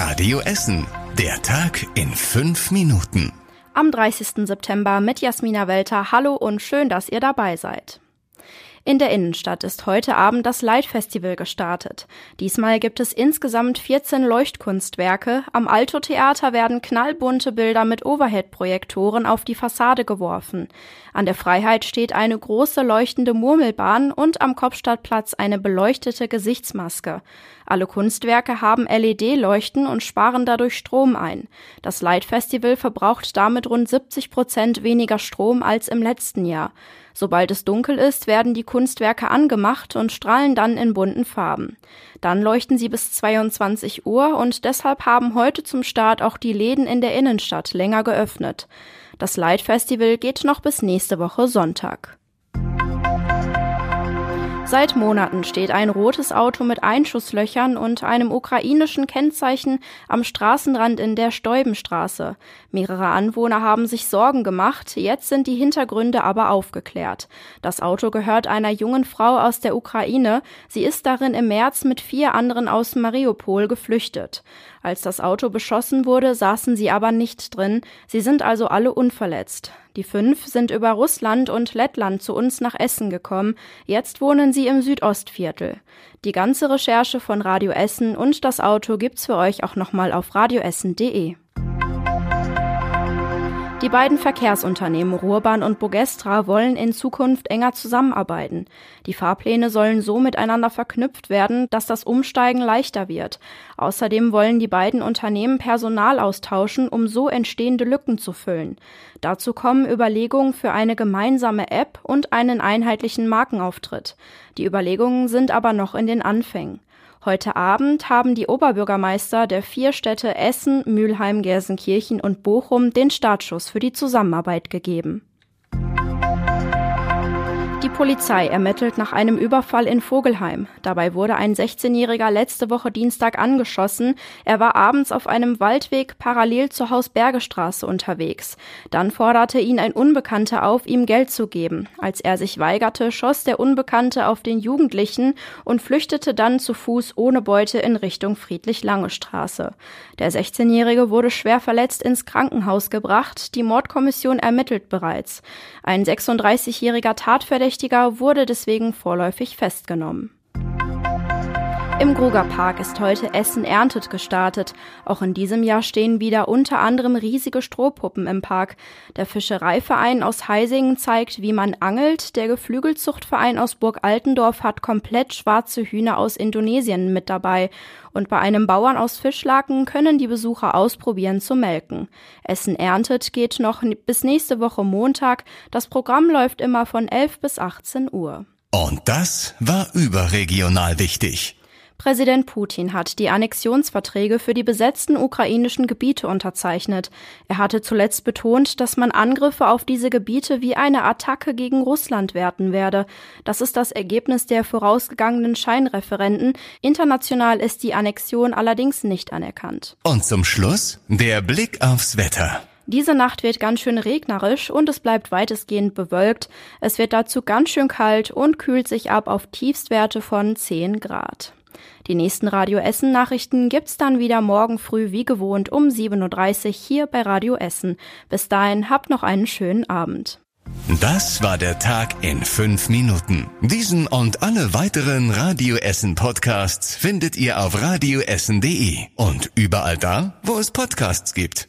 Radio Essen. Der Tag in fünf Minuten. Am 30. September mit Jasmina Welter. Hallo und schön, dass ihr dabei seid. In der Innenstadt ist heute Abend das Light Festival gestartet. Diesmal gibt es insgesamt 14 Leuchtkunstwerke. Am Alto Theater werden knallbunte Bilder mit Overhead-Projektoren auf die Fassade geworfen. An der Freiheit steht eine große leuchtende Murmelbahn und am Kopfstadtplatz eine beleuchtete Gesichtsmaske. Alle Kunstwerke haben LED-Leuchten und sparen dadurch Strom ein. Das Light Festival verbraucht damit rund 70 Prozent weniger Strom als im letzten Jahr. Sobald es dunkel ist, werden die Kunstwerke angemacht und strahlen dann in bunten Farben. Dann leuchten sie bis 22 Uhr und deshalb haben heute zum Start auch die Läden in der Innenstadt länger geöffnet. Das Light Festival geht noch bis nächste Woche Sonntag. Seit Monaten steht ein rotes Auto mit Einschusslöchern und einem ukrainischen Kennzeichen am Straßenrand in der Stäubenstraße. Mehrere Anwohner haben sich Sorgen gemacht, jetzt sind die Hintergründe aber aufgeklärt. Das Auto gehört einer jungen Frau aus der Ukraine. Sie ist darin im März mit vier anderen aus Mariupol geflüchtet. Als das Auto beschossen wurde, saßen sie aber nicht drin. Sie sind also alle unverletzt. Die fünf sind über Russland und Lettland zu uns nach Essen gekommen. Jetzt wohnen sie im Südostviertel. Die ganze Recherche von Radio Essen und das Auto gibt's für euch auch nochmal auf radioessen.de. Die beiden Verkehrsunternehmen Ruhrbahn und Bogestra wollen in Zukunft enger zusammenarbeiten. Die Fahrpläne sollen so miteinander verknüpft werden, dass das Umsteigen leichter wird. Außerdem wollen die beiden Unternehmen Personal austauschen, um so entstehende Lücken zu füllen. Dazu kommen Überlegungen für eine gemeinsame App und einen einheitlichen Markenauftritt. Die Überlegungen sind aber noch in den Anfängen. Heute Abend haben die Oberbürgermeister der vier Städte Essen, Mülheim, Gelsenkirchen und Bochum den Startschuss für die Zusammenarbeit gegeben. Polizei ermittelt nach einem Überfall in Vogelheim. Dabei wurde ein 16-Jähriger letzte Woche Dienstag angeschossen. Er war abends auf einem Waldweg parallel zur Hausbergestraße unterwegs. Dann forderte ihn ein Unbekannter auf, ihm Geld zu geben. Als er sich weigerte, schoss der Unbekannte auf den Jugendlichen und flüchtete dann zu Fuß ohne Beute in Richtung Friedrich-Lange-Straße. Der 16-Jährige wurde schwer verletzt ins Krankenhaus gebracht. Die Mordkommission ermittelt bereits. Ein 36-jähriger Tatverdächtiger Verdächtiger wurde deswegen vorläufig festgenommen. Im Gruger Park ist heute Essen erntet gestartet. Auch in diesem Jahr stehen wieder unter anderem riesige Strohpuppen im Park. Der Fischereiverein aus Heisingen zeigt, wie man angelt. Der Geflügelzuchtverein aus Burg Altendorf hat komplett schwarze Hühner aus Indonesien mit dabei. Und bei einem Bauern aus Fischlaken können die Besucher ausprobieren zu melken. Essen erntet geht noch bis nächste Woche Montag. Das Programm läuft immer von 11 bis 18 Uhr. Und das war überregional wichtig. Präsident Putin hat die Annexionsverträge für die besetzten ukrainischen Gebiete unterzeichnet. Er hatte zuletzt betont, dass man Angriffe auf diese Gebiete wie eine Attacke gegen Russland werten werde. Das ist das Ergebnis der vorausgegangenen Scheinreferenten. International ist die Annexion allerdings nicht anerkannt. Und zum Schluss der Blick aufs Wetter. Diese Nacht wird ganz schön regnerisch und es bleibt weitestgehend bewölkt. Es wird dazu ganz schön kalt und kühlt sich ab auf Tiefstwerte von 10 Grad. Die nächsten Radio Essen Nachrichten gibt's dann wieder morgen früh wie gewohnt um 7.30 Uhr hier bei Radio Essen. Bis dahin habt noch einen schönen Abend. Das war der Tag in fünf Minuten. Diesen und alle weiteren Radio Essen Podcasts findet ihr auf radioessen.de und überall da, wo es Podcasts gibt.